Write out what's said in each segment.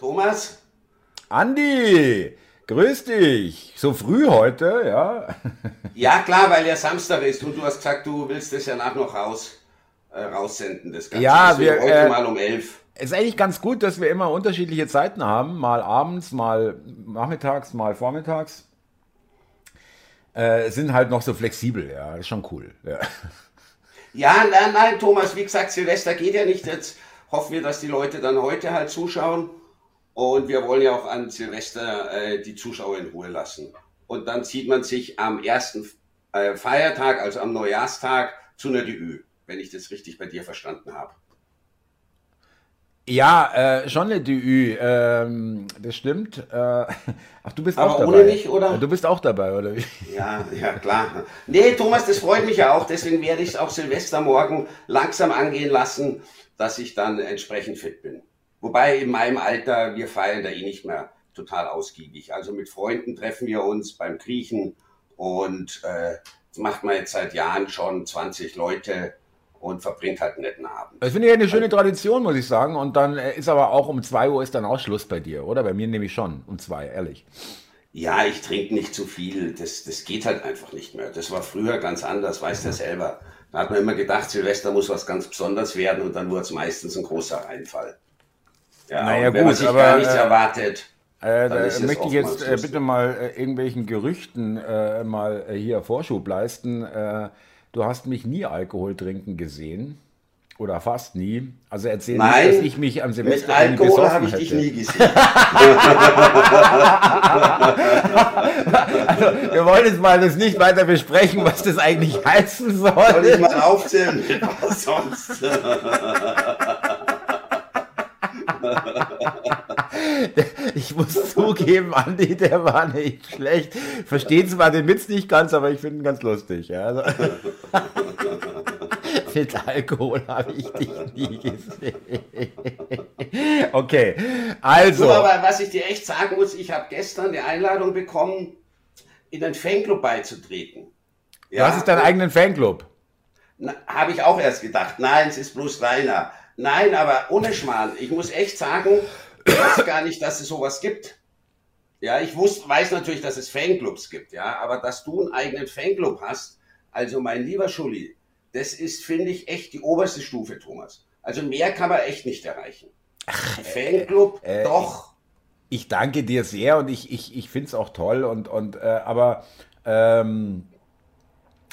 Thomas? Andi, grüß dich. So früh heute, ja? Ja, klar, weil ja Samstag ist und du hast gesagt, du willst das ja nach noch raus, äh, raussenden. Das Ganze. Ja, wir, heute äh, mal um elf. Es ist eigentlich ganz gut, dass wir immer unterschiedliche Zeiten haben. Mal abends, mal nachmittags, mal vormittags. Äh, sind halt noch so flexibel, ja. Ist schon cool. Ja. Ja, nein, nein, Thomas, wie gesagt, Silvester geht ja nicht. Jetzt hoffen wir, dass die Leute dann heute halt zuschauen. Und wir wollen ja auch an Silvester äh, die Zuschauer in Ruhe lassen. Und dann zieht man sich am ersten äh, Feiertag, also am Neujahrstag, zu einer DÜ, wenn ich das richtig bei dir verstanden habe. Ja, äh, schon eine DÜ, ähm, das stimmt. Äh, ach, du bist Aber auch dabei. ohne mich, oder? Du bist auch dabei, oder wie? Ja, ja, klar. Nee, Thomas, das freut mich ja auch. Deswegen werde ich es auch Silvestermorgen langsam angehen lassen, dass ich dann entsprechend fit bin. Wobei in meinem Alter, wir feiern da eh nicht mehr total ausgiebig. Also mit Freunden treffen wir uns beim Kriechen und äh, das macht man jetzt seit Jahren schon 20 Leute und verbringt halt einen netten Abend. Das finde ich eine schöne Tradition, muss ich sagen. Und dann äh, ist aber auch um 2 Uhr ist dann auch Schluss bei dir, oder? Bei mir nehme ich schon um 2, ehrlich. Ja, ich trinke nicht zu viel. Das, das geht halt einfach nicht mehr. Das war früher ganz anders, weißt du ja selber. Da hat man immer gedacht, Silvester muss was ganz Besonderes werden und dann wurde es meistens ein großer Reinfall. Ja, naja, gut, sich aber, gar nichts äh, erwartet. Äh, da möchte ich jetzt äh, bitte mal äh, irgendwelchen Gerüchten äh, mal äh, hier Vorschub leisten. du hast mich nie Alkohol trinken gesehen. Oder fast nie. Also erzähl Nein, nicht, dass ich mich am Semester mit Alkohol habe ich dich nie gesehen. also, wir wollen jetzt mal das nicht weiter besprechen, was das eigentlich heißen soll. Soll ich mal aufzählen? Was sonst? ich muss zugeben, Andi, der war nicht schlecht. Versteht zwar den Witz nicht ganz, aber ich finde ihn ganz lustig. Ja. Also, mit Alkohol habe ich dich nie gesehen. Okay, also. So, aber was ich dir echt sagen muss, ich habe gestern die Einladung bekommen, in einen Fanclub beizutreten. Ja? Was ist dein eigenen Fanclub? Habe ich auch erst gedacht. Nein, es ist bloß Rainer. Nein, aber ohne Schmarrn. Ich muss echt sagen, ich weiß gar nicht, dass es sowas gibt. Ja, ich wusste, weiß natürlich, dass es Fanclubs gibt, ja, aber dass du einen eigenen Fanclub hast, also mein lieber Schulli, das ist, finde ich, echt die oberste Stufe, Thomas. Also mehr kann man echt nicht erreichen. Ach, Fanclub, äh, äh, doch. Ich, ich, danke dir sehr und ich, ich, ich finde es auch toll und, und äh, aber ähm,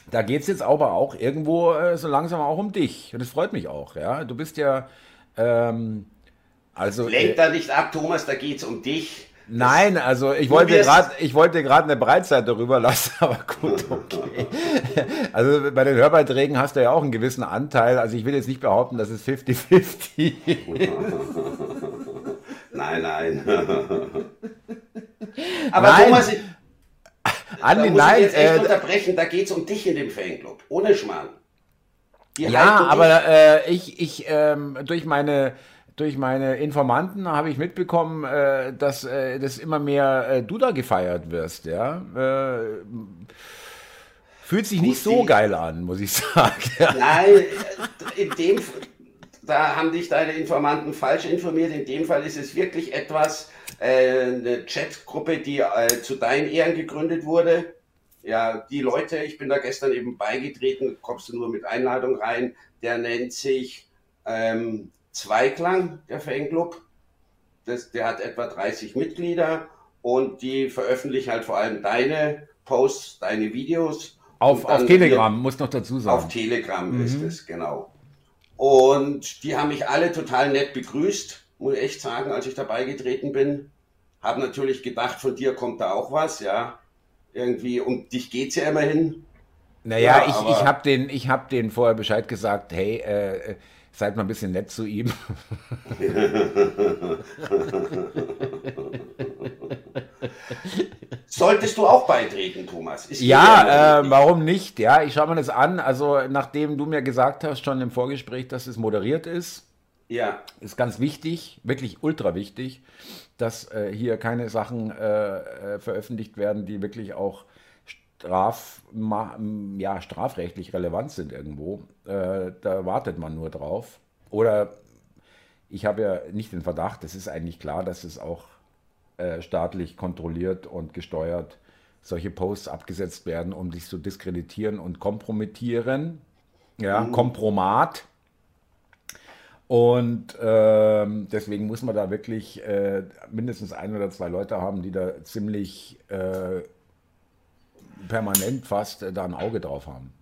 da geht es jetzt aber auch irgendwo äh, so langsam auch um dich. Und das freut mich auch, ja. Du bist ja ähm, also. Lenk äh, da nicht ab, Thomas, da geht es um dich. Nein, also ich wollte gerade, ich wollte gerade eine Breitseite darüber lassen, aber gut, okay. Also bei den Hörbeiträgen hast du ja auch einen gewissen Anteil. Also ich will jetzt nicht behaupten, dass es 50-50. nein, nein. aber nein. Thomas, Andi, da muss nein, ich jetzt echt äh, unterbrechen, da geht es um dich in dem Fanclub. Ohne Schmarrn. ja, aber äh, ich, ich ähm, durch meine durch meine Informanten habe ich mitbekommen, äh, dass äh, das immer mehr äh, du da gefeiert wirst, ja. Äh, fühlt sich nicht so geil an, muss ich sagen. Nein, in dem da haben dich deine Informanten falsch informiert. In dem Fall ist es wirklich etwas, äh, eine Chatgruppe, die äh, zu deinen Ehren gegründet wurde. Ja, die Leute, ich bin da gestern eben beigetreten, kommst du nur mit Einladung rein, der nennt sich ähm, Zweiklang, der Fanclub. Das, der hat etwa 30 Mitglieder und die veröffentlichen halt vor allem deine Posts, deine Videos. Auf, auf Telegram, hier, muss noch dazu sagen. Auf Telegram mhm. ist es, genau. Und die haben mich alle total nett begrüßt, muss ich echt sagen, als ich dabei getreten bin. Hab natürlich gedacht, von dir kommt da auch was, ja. Irgendwie, um dich geht's ja immerhin. Naja, ja, ich, ich habe den, hab den vorher Bescheid gesagt, hey, äh, Seid mal ein bisschen nett zu ihm. Solltest du auch beitreten, Thomas? Ist ja, äh, warum nicht? Ja, ich schaue mir das an. Also, nachdem du mir gesagt hast, schon im Vorgespräch, dass es moderiert ist, ja. ist ganz wichtig, wirklich ultra wichtig, dass äh, hier keine Sachen äh, äh veröffentlicht werden, die wirklich auch straf, ja, strafrechtlich relevant sind irgendwo. Äh, da wartet man nur drauf. Oder ich habe ja nicht den Verdacht, es ist eigentlich klar, dass es auch äh, staatlich kontrolliert und gesteuert solche Posts abgesetzt werden, um dich zu diskreditieren und kompromittieren. Ja, mhm. Kompromat. Und ähm, deswegen muss man da wirklich äh, mindestens ein oder zwei Leute haben, die da ziemlich äh, permanent fast äh, da ein Auge drauf haben.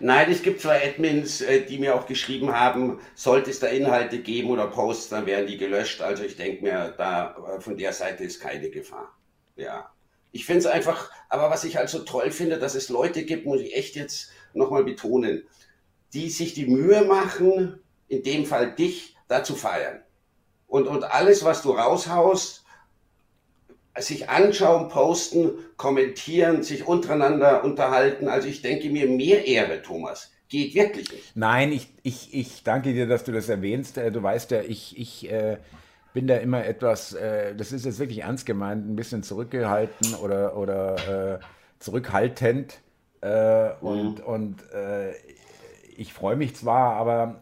Nein, es gibt zwei Admins, äh, die mir auch geschrieben haben, sollte es da Inhalte geben oder Posts, dann werden die gelöscht. Also ich denke mir, da äh, von der Seite ist keine Gefahr. Ja. Ich finde es einfach, aber was ich halt so toll finde, dass es Leute gibt, muss ich echt jetzt nochmal betonen, die sich die Mühe machen, in dem Fall dich, da zu feiern. Und, und alles, was du raushaust, sich anschauen, posten, kommentieren, sich untereinander unterhalten. Also ich denke mir, mehr Ehre, Thomas. Geht wirklich nicht. Nein, ich, ich, ich danke dir, dass du das erwähnst. Äh, du weißt ja, ich, ich äh, bin da immer etwas, äh, das ist jetzt wirklich ernst gemeint, ein bisschen zurückgehalten oder, oder äh, zurückhaltend. Äh, mhm. Und, und äh, ich freue mich zwar, aber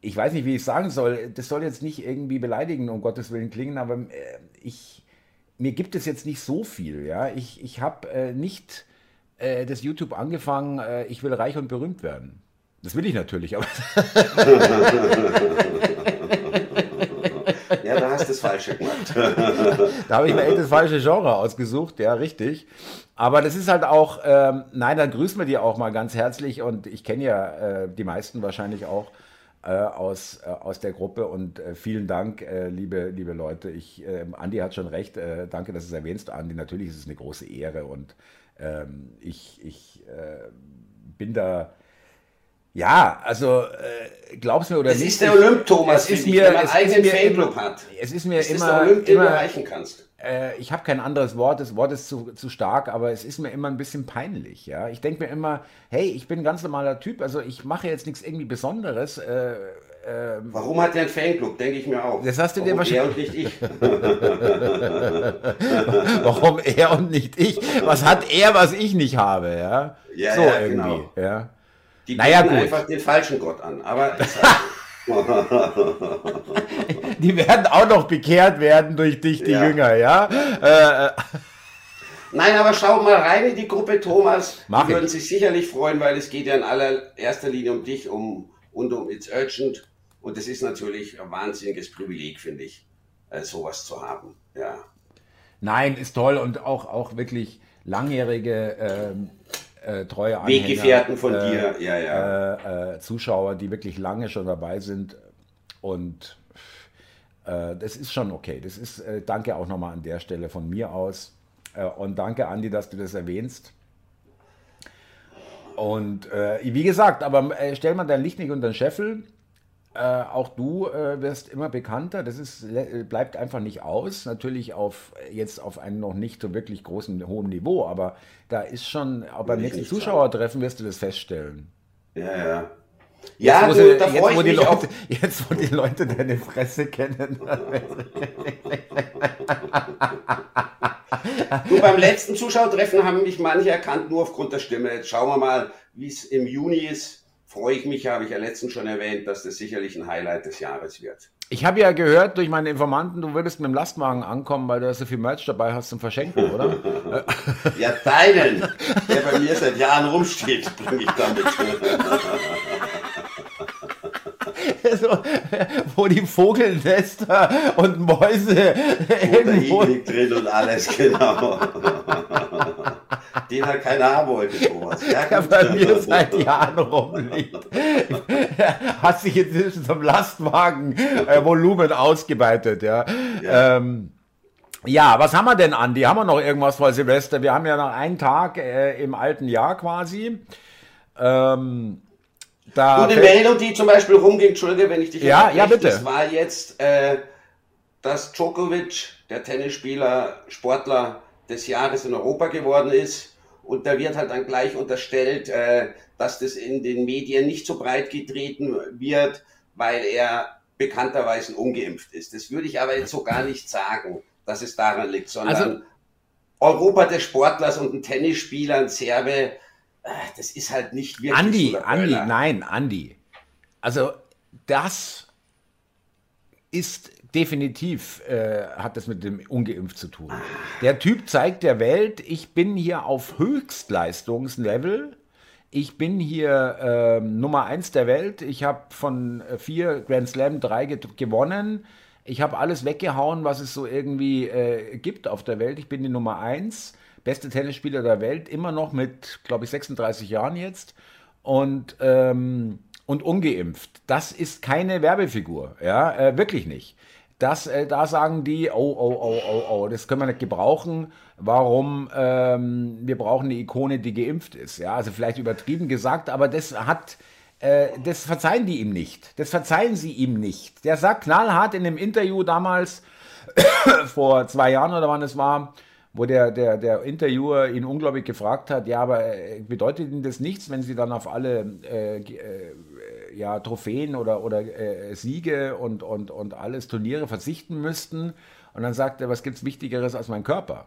ich weiß nicht, wie ich sagen soll. Das soll jetzt nicht irgendwie beleidigen, um Gottes Willen klingen, aber äh, ich, mir gibt es jetzt nicht so viel. Ja? Ich, ich habe äh, nicht äh, das YouTube angefangen, äh, ich will reich und berühmt werden. Das will ich natürlich, aber. ja, da hast du das Falsche gemacht. da habe ich mir echt das falsche Genre ausgesucht, ja, richtig. Aber das ist halt auch, ähm, nein, dann grüßen wir dir auch mal ganz herzlich und ich kenne ja äh, die meisten wahrscheinlich auch aus, äh, aus der Gruppe und äh, vielen Dank, äh, liebe, liebe Leute. Ich, ähm, Andi hat schon recht, äh, danke, dass du es erwähnst, Andi. Natürlich ist es eine große Ehre und ähm, ich, ich äh, bin da. Ja, also äh, glaubst mir oder es nicht. Es ist der Olymp, Thomas, es ist mir, wenn man einen eigenen Fanclub hat. Es ist mir es immer, ist der Olymp, den immer, du erreichen kannst äh, ich habe kein anderes Wort, das Wort ist zu, zu stark, aber es ist mir immer ein bisschen peinlich. Ja? Ich denke mir immer, hey, ich bin ein ganz normaler Typ, also ich mache jetzt nichts irgendwie Besonderes. Äh, äh, Warum hat der einen Fanclub, denke ich mir auch. Das hast du Warum dir wahrscheinlich. Er und nicht ich. Warum er und nicht ich? Was hat er, was ich nicht habe? Ja, ja so ja, irgendwie. Genau. Ja. Die naja, gut. einfach den falschen Gott an. Aber die werden auch noch bekehrt werden durch dich, die ja. Jünger, ja? Äh, äh. Nein, aber schau mal rein in die Gruppe, Thomas. Mach die würden sich sicherlich freuen, weil es geht ja in allererster Linie um dich um, und um It's Urgent. Und es ist natürlich ein wahnsinniges Privileg, finde ich, äh, sowas zu haben. Ja. Nein, ist toll und auch, auch wirklich langjährige ähm, äh, treue Anhänger, Weggefährten von äh, dir, ja, ja. Äh, äh, Zuschauer, die wirklich lange schon dabei sind. Und das ist schon okay. Das ist, danke auch nochmal an der Stelle von mir aus. und danke, Andi, dass du das erwähnst. Und wie gesagt, aber stell mal dein Licht nicht unter den Scheffel. Äh, auch du äh, wirst immer bekannter. Das ist, bleibt einfach nicht aus. Natürlich auf jetzt auf einem noch nicht so wirklich großen hohen Niveau, aber da ist schon, auch beim nächsten Zuschauertreffen wirst du das feststellen. Ja, ja. Ja, jetzt, du, da jetzt, wo die Leute, jetzt, wo die Leute deine Fresse kennen. du, beim letzten Zuschauertreffen haben mich manche erkannt, nur aufgrund der Stimme. Jetzt schauen wir mal, wie es im Juni ist freue ich mich, habe ich ja letztens schon erwähnt, dass das sicherlich ein Highlight des Jahres wird. Ich habe ja gehört durch meine Informanten, du würdest mit dem Lastwagen ankommen, weil du so viel Merch dabei hast zum Verschenken, oder? ja, deinen, der bei mir seit Jahren rumsteht, bringe ich damit. so, wo die Vogelnester und Mäuse irgendwo... drin und alles, genau. Den hat keiner haben wollte, Thomas. Ja, der bei mir seit Jahren rumliegt. Hat sich inzwischen zum Lastwagen äh, Volumen ausgeweitet, ja. Ja. Ähm, ja, was haben wir denn, Andi? Haben wir noch irgendwas vor Silvester? Wir haben ja noch einen Tag äh, im alten Jahr quasi. Ähm, da Gute Meldung, die zum Beispiel rumging, Entschuldige, wenn ich dich Ja, ja, bitte. Das war jetzt, äh, dass Djokovic, der Tennisspieler, Sportler des Jahres in Europa geworden ist. Und da wird halt dann gleich unterstellt, äh, dass das in den Medien nicht so breit getreten wird, weil er bekannterweise ungeimpft ist. Das würde ich aber jetzt so gar nicht sagen, dass es daran liegt, sondern also, Europa des Sportlers und ein Tennisspieler, ein Serbe, das ist halt nicht wirklich. Andi, so Andi, nein, Andi. Also das ist definitiv, äh, hat das mit dem Ungeimpft zu tun. Der Typ zeigt der Welt, ich bin hier auf Höchstleistungslevel. Ich bin hier äh, Nummer eins der Welt. Ich habe von vier Grand Slam drei ge gewonnen. Ich habe alles weggehauen, was es so irgendwie äh, gibt auf der Welt. Ich bin die Nummer eins, beste Tennisspieler der Welt, immer noch mit, glaube ich, 36 Jahren jetzt. Und ähm, und ungeimpft. Das ist keine Werbefigur, ja, äh, wirklich nicht. Das, äh, da sagen die, oh, oh, oh, oh, oh, das können wir nicht gebrauchen. Warum? Ähm, wir brauchen eine Ikone, die geimpft ist. Ja, also vielleicht übertrieben gesagt, aber das hat, äh, das verzeihen die ihm nicht. Das verzeihen sie ihm nicht. Der sagt knallhart in einem Interview damals, vor zwei Jahren oder wann es war, wo der, der, der Interviewer ihn unglaublich gefragt hat, ja, aber äh, bedeutet Ihnen das nichts, wenn Sie dann auf alle äh, äh, ja, Trophäen oder, oder äh, Siege und, und, und alles Turniere verzichten müssten? Und dann sagt er, was gibt es Wichtigeres als mein Körper?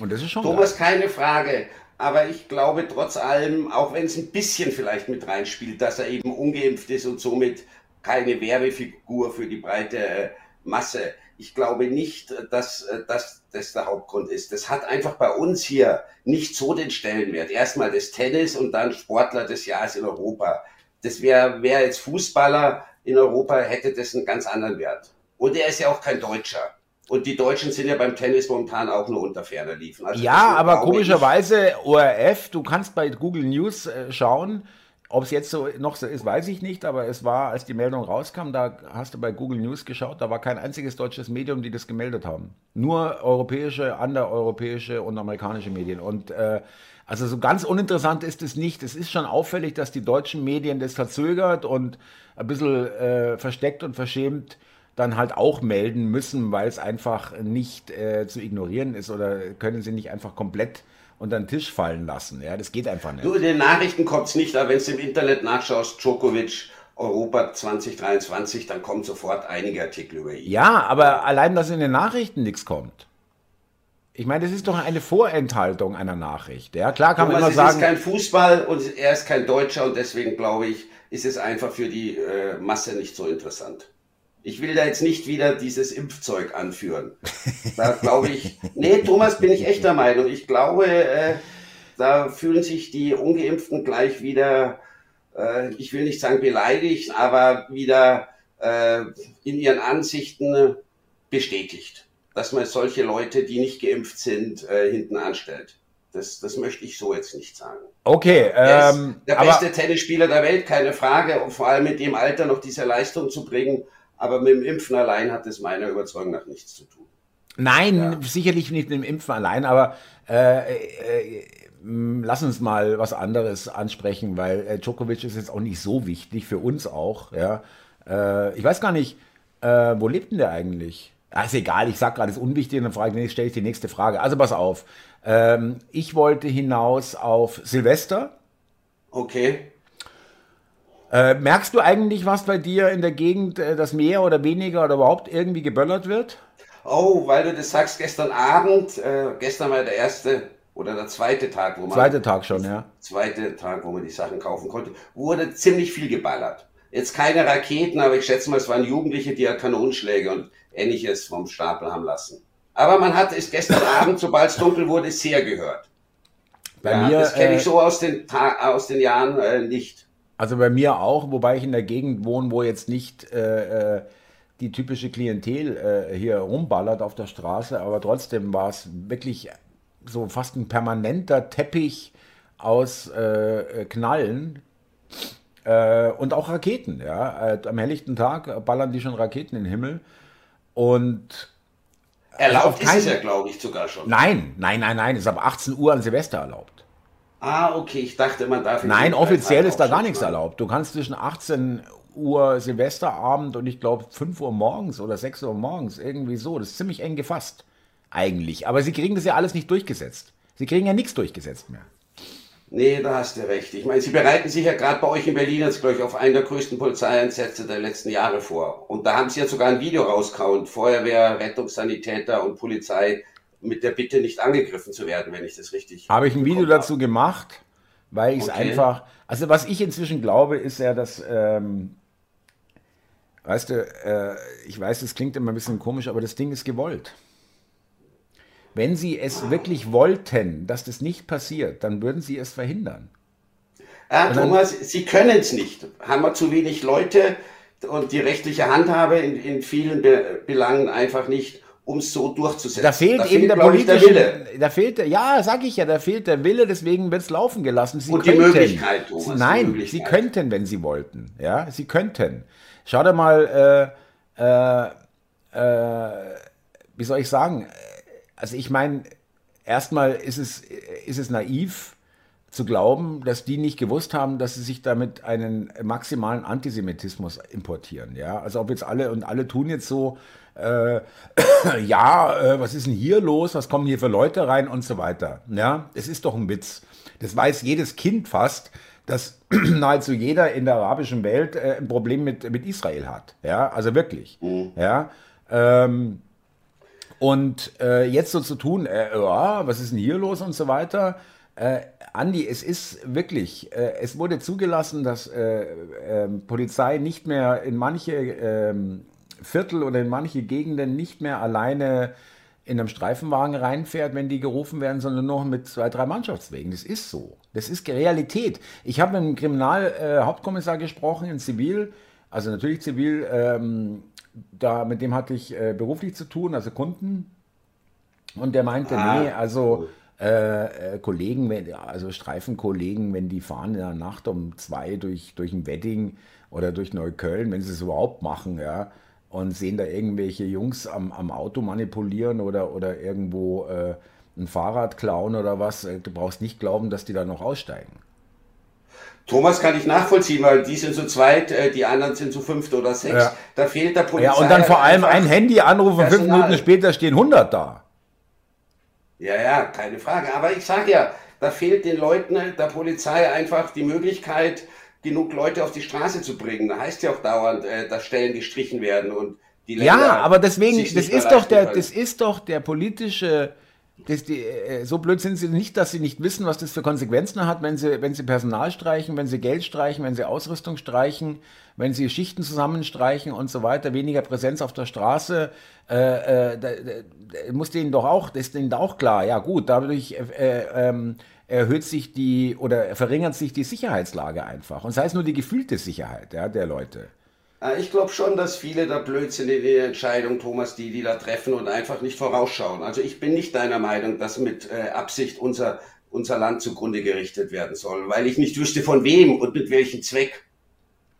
Und das ist schon. Thomas, klar. keine Frage. Aber ich glaube trotz allem, auch wenn es ein bisschen vielleicht mit reinspielt, dass er eben ungeimpft ist und somit keine Werbefigur für die breite äh, Masse ich glaube nicht, dass, dass das der Hauptgrund ist. Das hat einfach bei uns hier nicht so den Stellenwert. Erstmal das Tennis und dann Sportler des Jahres in Europa. Das wäre wär jetzt Fußballer in Europa, hätte das einen ganz anderen Wert. Und er ist ja auch kein Deutscher. Und die Deutschen sind ja beim Tennis momentan auch nur unter ferner liefen. Also ja, aber komischerweise ORF, du kannst bei Google News äh, schauen, ob es jetzt so noch so ist, weiß ich nicht, aber es war, als die Meldung rauskam, da hast du bei Google News geschaut, da war kein einziges deutsches Medium, die das gemeldet haben. Nur europäische, andereuropäische und amerikanische Medien. Und äh, also so ganz uninteressant ist es nicht. Es ist schon auffällig, dass die deutschen Medien das verzögert und ein bisschen äh, versteckt und verschämt dann halt auch melden müssen, weil es einfach nicht äh, zu ignorieren ist oder können sie nicht einfach komplett unter den Tisch fallen lassen. Ja, das geht einfach nicht. Du, in den Nachrichten kommt es nicht, aber wenn du im Internet nachschaust, Djokovic, Europa 2023, dann kommen sofort einige Artikel über ihn. Ja, aber allein, dass in den Nachrichten nichts kommt. Ich meine, das ist doch eine Vorenthaltung einer Nachricht. Ja, klar kann Thomas, man immer sagen. Es ist kein Fußball und er ist kein Deutscher und deswegen glaube ich, ist es einfach für die äh, Masse nicht so interessant. Ich will da jetzt nicht wieder dieses Impfzeug anführen. Da glaube ich, nee, Thomas, bin ich echt der Meinung. Ich glaube, äh, da fühlen sich die Ungeimpften gleich wieder, äh, ich will nicht sagen beleidigt, aber wieder äh, in ihren Ansichten bestätigt, dass man solche Leute, die nicht geimpft sind, äh, hinten anstellt. Das, das möchte ich so jetzt nicht sagen. Okay. Ähm, der beste Tennisspieler der Welt, keine Frage. Und vor allem mit dem Alter noch diese Leistung zu bringen, aber mit dem Impfen allein hat es meiner Überzeugung nach nichts zu tun. Nein, ja. sicherlich nicht mit dem Impfen allein, aber äh, äh, lass uns mal was anderes ansprechen, weil äh, Djokovic ist jetzt auch nicht so wichtig für uns auch. Ja? Äh, ich weiß gar nicht, äh, wo lebt denn der eigentlich? Ja, ist egal, ich sag gerade, ist unwichtig, dann frage ich, stelle ich die nächste Frage. Also pass auf. Ähm, ich wollte hinaus auf Silvester. Okay. Äh, merkst du eigentlich was bei dir in der Gegend, äh, dass mehr oder weniger oder überhaupt irgendwie geböllert wird? Oh, weil du das sagst, gestern Abend, äh, gestern war der erste oder der zweite Tag, wo man. Zweite Tag schon, ja. Zweite Tag, wo man die Sachen kaufen konnte, wurde ziemlich viel geballert. Jetzt keine Raketen, aber ich schätze mal, es waren Jugendliche, die ja Kanonenschläge und ähnliches vom Stapel haben lassen. Aber man hat es gestern Abend, sobald es dunkel wurde, sehr gehört. Bei ja, mir, das kenne ich äh, so aus den, aus den Jahren äh, nicht. Also bei mir auch, wobei ich in der Gegend wohne, wo jetzt nicht äh, äh, die typische Klientel äh, hier rumballert auf der Straße, aber trotzdem war es wirklich so fast ein permanenter Teppich aus äh, Knallen äh, und auch Raketen. Ja? Äh, am helllichten Tag ballern die schon Raketen in den Himmel und Erlaubt also ist es ja, glaube ich, sogar schon. Nein, nein, nein, nein, ist ab 18 Uhr an Silvester erlaubt. Ah, okay, ich dachte, man darf. Nein, offiziell ist da gar nichts erlaubt. Du kannst zwischen 18 Uhr Silvesterabend und ich glaube 5 Uhr morgens oder 6 Uhr morgens, irgendwie so. Das ist ziemlich eng gefasst, eigentlich. Aber sie kriegen das ja alles nicht durchgesetzt. Sie kriegen ja nichts durchgesetzt mehr. Nee, da hast du recht. Ich meine, Sie bereiten sich ja gerade bei euch in Berlin jetzt, glaube ich, auf einen der größten Polizeieinsätze der letzten Jahre vor. Und da haben Sie ja sogar ein Video rausgehauen. Feuerwehr, Rettungssanitäter und Polizei mit der Bitte nicht angegriffen zu werden, wenn ich das richtig. Habe ich ein Video dazu habe. gemacht, weil ich es okay. einfach. Also was ich inzwischen glaube, ist ja, dass ähm, Weißt du, äh, ich weiß, das klingt immer ein bisschen komisch, aber das Ding ist gewollt. Wenn sie es wirklich wollten, dass das nicht passiert, dann würden sie es verhindern. Ja, Thomas, Sie können es nicht. Haben wir zu wenig Leute und die rechtliche Handhabe in, in vielen Be Belangen einfach nicht um es so durchzusetzen. Da fehlt, da eben fehlt, der politische, der Wille. Da fehlt, ja, sag ich ja, da fehlt der Wille, deswegen wird es laufen gelassen. Sie Und könnten, die Möglichkeit, Thomas. Nein, Möglichkeit. Sie könnten, wenn Sie wollten. Ja, Sie könnten. Schau dir mal, äh, äh, äh, wie soll ich sagen? Also ich meine, erstmal ist es, ist es naiv, zu glauben, dass die nicht gewusst haben, dass sie sich damit einen maximalen Antisemitismus importieren. Ja, also ob jetzt alle und alle tun jetzt so, äh, ja, äh, was ist denn hier los? Was kommen hier für Leute rein und so weiter. Ja, es ist doch ein Witz. Das weiß jedes Kind fast, dass nahezu jeder in der arabischen Welt äh, ein Problem mit, mit Israel hat. Ja, also wirklich. Mhm. Ja. Ähm, und äh, jetzt so zu tun, äh, ja, was ist denn hier los und so weiter. Äh, Andi, es ist wirklich, äh, es wurde zugelassen, dass äh, äh, Polizei nicht mehr in manche ähm, Viertel oder in manche Gegenden nicht mehr alleine in einem Streifenwagen reinfährt, wenn die gerufen werden, sondern nur mit zwei, drei Mannschaftswegen. Das ist so. Das ist Realität. Ich habe mit dem Kriminalhauptkommissar äh, gesprochen in Zivil, also natürlich Zivil, ähm, da, mit dem hatte ich äh, beruflich zu tun, also Kunden. Und der meinte, ah, nee, also äh, äh, Kollegen, also Streifenkollegen, wenn die fahren in der Nacht um zwei durch, durch ein Wedding oder durch Neukölln, wenn sie es überhaupt machen, ja, und sehen da irgendwelche Jungs am, am Auto manipulieren oder, oder irgendwo äh, ein Fahrrad klauen oder was, äh, du brauchst nicht glauben, dass die da noch aussteigen. Thomas kann ich nachvollziehen, weil die sind zu zweit, äh, die anderen sind zu fünft oder sechs. Ja. Da fehlt der Polizei. Ja, und dann vor allem ein Handy anrufen, fünf Minuten später stehen 100 da. Ja, ja, keine Frage. Aber ich sage ja, da fehlt den Leuten, der Polizei einfach die Möglichkeit, genug Leute auf die Straße zu bringen. Da heißt ja auch dauernd, äh, dass Stellen gestrichen werden und die Länder Ja, aber deswegen, das ist doch der, das ist doch der politische das, die, äh, so blöd sind sie nicht, dass sie nicht wissen, was das für Konsequenzen hat, wenn sie, wenn sie Personal streichen, wenn sie Geld streichen, wenn sie Ausrüstung streichen, wenn sie Schichten zusammenstreichen und so weiter, weniger Präsenz auf der Straße, äh, äh, da, da, muss denen doch auch, das ist denen auch klar, ja gut, dadurch äh, ähm, erhöht sich die oder verringert sich die Sicherheitslage einfach. Und sei es nur die gefühlte Sicherheit ja, der Leute. Äh, ich glaube schon, dass viele da Blödsinn in der Entscheidung, Thomas, die, die da treffen und einfach nicht vorausschauen. Also ich bin nicht deiner Meinung, dass mit äh, Absicht unser, unser Land zugrunde gerichtet werden soll, weil ich nicht wüsste von wem und mit welchem Zweck.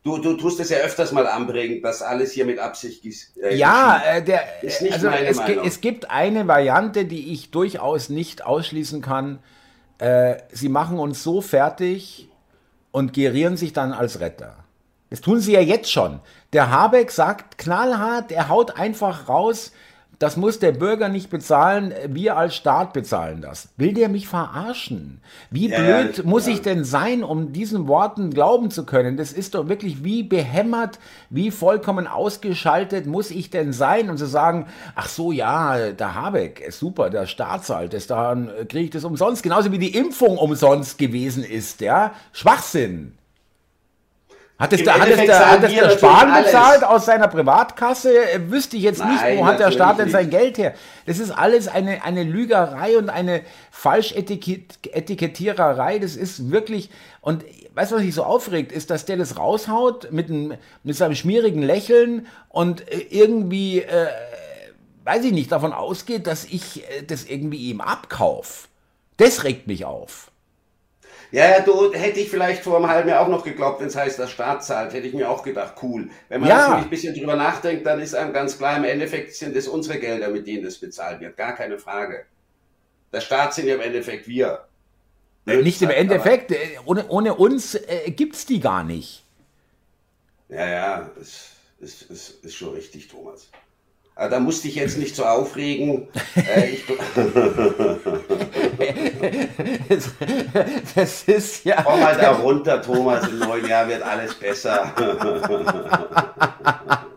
Du, du tust es ja öfters mal anbringen, dass alles hier mit Absicht ist. Äh, ja, äh, der, ist nicht also meine es, Meinung. es gibt eine Variante, die ich durchaus nicht ausschließen kann. Äh, sie machen uns so fertig und gerieren sich dann als Retter. Das tun sie ja jetzt schon. Der Habeck sagt knallhart, er haut einfach raus, das muss der Bürger nicht bezahlen, wir als Staat bezahlen das. Will der mich verarschen? Wie ja, blöd muss ja. ich denn sein, um diesen Worten glauben zu können? Das ist doch wirklich wie behämmert, wie vollkommen ausgeschaltet muss ich denn sein, um zu sagen, ach so, ja, der Habeck ist super, der Staat zahlt es, dann kriege ich das umsonst, genauso wie die Impfung umsonst gewesen ist, ja? Schwachsinn. Hat es, der, hat es, der, hat es der Spahn bezahlt aus seiner Privatkasse? Wüsste ich jetzt Nein, nicht, wo hat der Staat denn sein Geld her? Das ist alles eine, eine Lügerei und eine Falschetikettiererei. Das ist wirklich, und weißt du, was mich so aufregt, ist, dass der das raushaut mit, einem, mit seinem schmierigen Lächeln und äh, irgendwie, äh, weiß ich nicht, davon ausgeht, dass ich äh, das irgendwie ihm abkauf. Das regt mich auf. Ja, ja, du hätte ich vielleicht vor einem halben Jahr auch noch geglaubt, wenn es heißt, der Staat zahlt, hätte ich mir auch gedacht, cool. Wenn man ja. natürlich ein bisschen drüber nachdenkt, dann ist einem ganz klar, im Endeffekt sind es unsere Gelder, mit denen das bezahlt wird. Gar keine Frage. Der Staat sind ja im Endeffekt wir. Blöd nicht im Endeffekt, äh, ohne, ohne uns äh, gibt es die gar nicht. Ja, ja, das ist, ist, ist schon richtig, Thomas. Aber da musste ich jetzt nicht so aufregen. äh, das, ist ja. Komm mal da runter, Thomas. Im neuen Jahr wird alles besser.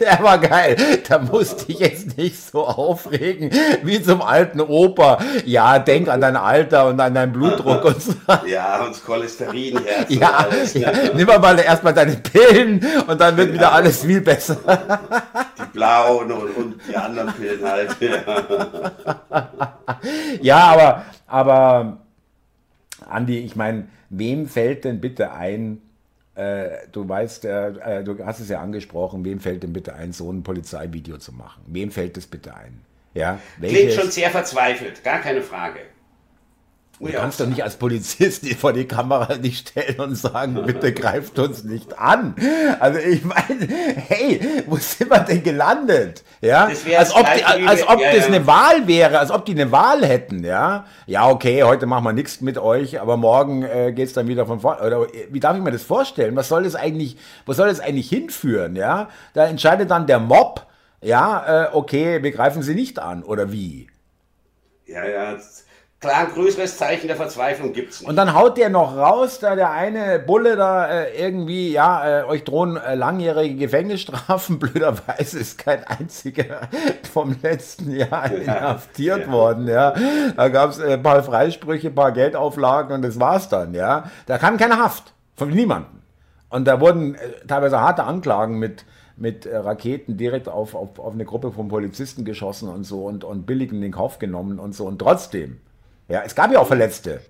Der war geil. Da musste ich jetzt nicht so aufregen wie zum alten Opa. Ja, denk an dein Alter und an deinen Blutdruck und so. Ja, und das Cholesterin. Ja, alles, ja. nimm mal erstmal deine Pillen und dann wird wieder alles viel besser. Blauen und, und die anderen Pillen halt. Ja, aber, aber Andi, ich meine, wem fällt denn bitte ein, äh, du weißt, äh, du hast es ja angesprochen, wem fällt denn bitte ein, so ein Polizeivideo zu machen? Wem fällt es bitte ein? Ja, Klingt schon sehr verzweifelt, gar keine Frage. Du kannst doch nicht als Polizist vor die Kamera nicht stellen und sagen, bitte greift uns nicht an. Also ich meine, hey, wo sind wir denn gelandet? Ja, als ob, die, als ob ja, das ja. eine Wahl wäre, als ob die eine Wahl hätten, ja. Ja, okay, heute machen wir nichts mit euch, aber morgen äh, es dann wieder von vorne. Oder wie darf ich mir das vorstellen? Was soll das eigentlich, wo soll das eigentlich hinführen, ja? Da entscheidet dann der Mob, ja, äh, okay, wir greifen sie nicht an, oder wie? Ja, ja, das Klar, ein größeres Zeichen der Verzweiflung gibt es nicht. Und dann haut der noch raus, da der eine Bulle da äh, irgendwie, ja, äh, euch drohen äh, langjährige Gefängnisstrafen. Blöderweise ist kein einziger vom letzten Jahr ja, inhaftiert ja. worden, ja. Da gab es äh, ein paar Freisprüche, ein paar Geldauflagen und das war's dann, ja. Da kam keine Haft von niemandem. Und da wurden äh, teilweise harte Anklagen mit mit äh, Raketen direkt auf, auf, auf eine Gruppe von Polizisten geschossen und so und, und billig in den Kauf genommen und so. Und trotzdem ja, es gab ja auch Verletzte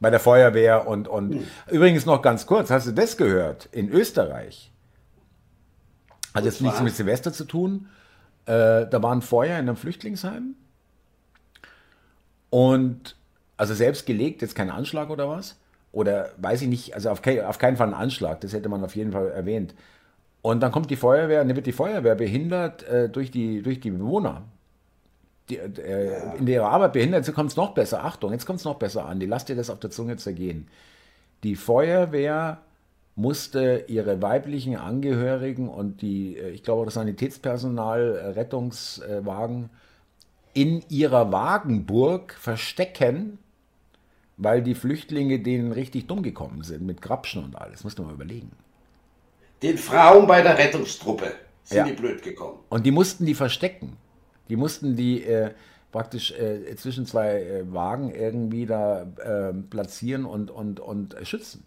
bei der Feuerwehr und, und mhm. übrigens noch ganz kurz, hast du das gehört? In Österreich, hat jetzt nichts mit Silvester zu tun, äh, da war ein Feuer in einem Flüchtlingsheim und also selbst gelegt, jetzt kein Anschlag oder was? Oder weiß ich nicht, also auf, ke auf keinen Fall ein Anschlag, das hätte man auf jeden Fall erwähnt. Und dann kommt die Feuerwehr, dann wird die Feuerwehr behindert äh, durch, die, durch die Bewohner die, äh, in ihrer Arbeit behindert, jetzt kommt es noch besser. Achtung, jetzt kommt es noch besser an. Die lasst dir das auf der Zunge zergehen. Die Feuerwehr musste ihre weiblichen Angehörigen und die, äh, ich glaube, das Sanitätspersonal, äh, Rettungswagen in ihrer Wagenburg verstecken, weil die Flüchtlinge denen richtig dumm gekommen sind, mit Grapschen und alles. Musst du mal überlegen. Den Frauen bei der Rettungstruppe sind ja. die blöd gekommen. Und die mussten die verstecken. Die mussten die äh, praktisch äh, zwischen zwei äh, Wagen irgendwie da ähm, platzieren und, und, und schützen.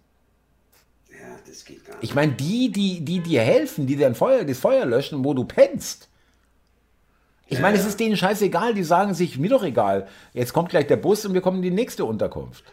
Ja, das geht gar nicht. Ich meine, die, die, die dir helfen, die dein Feuer, das Feuer löschen, wo du pennst. Ich meine, es ist denen scheißegal, die sagen sich, mir doch egal. Jetzt kommt gleich der Bus und wir kommen in die nächste Unterkunft.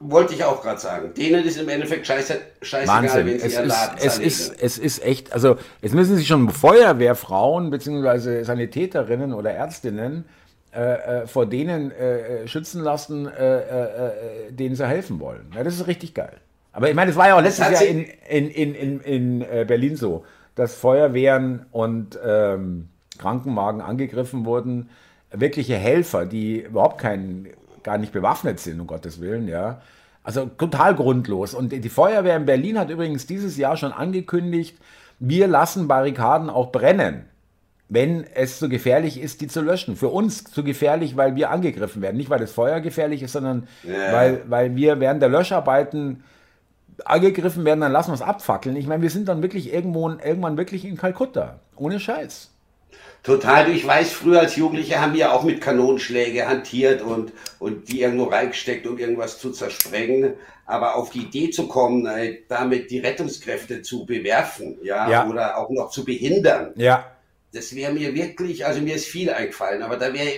Wollte ich auch gerade sagen. Denen ist im Endeffekt scheiße, scheißegal, Wahnsinn. wenn sie es ist, es ist, es ist echt, also jetzt müssen sich schon Feuerwehrfrauen bzw. Sanitäterinnen oder Ärztinnen äh, äh, vor denen äh, äh schützen lassen, äh, äh, denen sie helfen wollen. Ja, das ist richtig geil. Aber ich meine, es war ja auch letztes Jahr in, in, in, in, in Berlin so, dass Feuerwehren und ähm, Krankenwagen angegriffen wurden. Wirkliche Helfer, die überhaupt keinen gar nicht bewaffnet sind, um Gottes Willen, ja. Also total grundlos. Und die Feuerwehr in Berlin hat übrigens dieses Jahr schon angekündigt, wir lassen Barrikaden auch brennen, wenn es so gefährlich ist, die zu löschen. Für uns zu gefährlich, weil wir angegriffen werden. Nicht, weil das Feuer gefährlich ist, sondern yeah. weil, weil wir während der Löscharbeiten angegriffen werden, dann lassen wir es abfackeln. Ich meine, wir sind dann wirklich irgendwo, irgendwann wirklich in Kalkutta. Ohne Scheiß. Total, ich weiß, früher als Jugendliche haben wir auch mit Kanonenschläge hantiert und, und die irgendwo reingesteckt, um irgendwas zu zersprengen. Aber auf die Idee zu kommen, äh, damit die Rettungskräfte zu bewerfen, ja, ja. oder auch noch zu behindern, ja. das wäre mir wirklich, also mir ist viel eingefallen, aber da wäre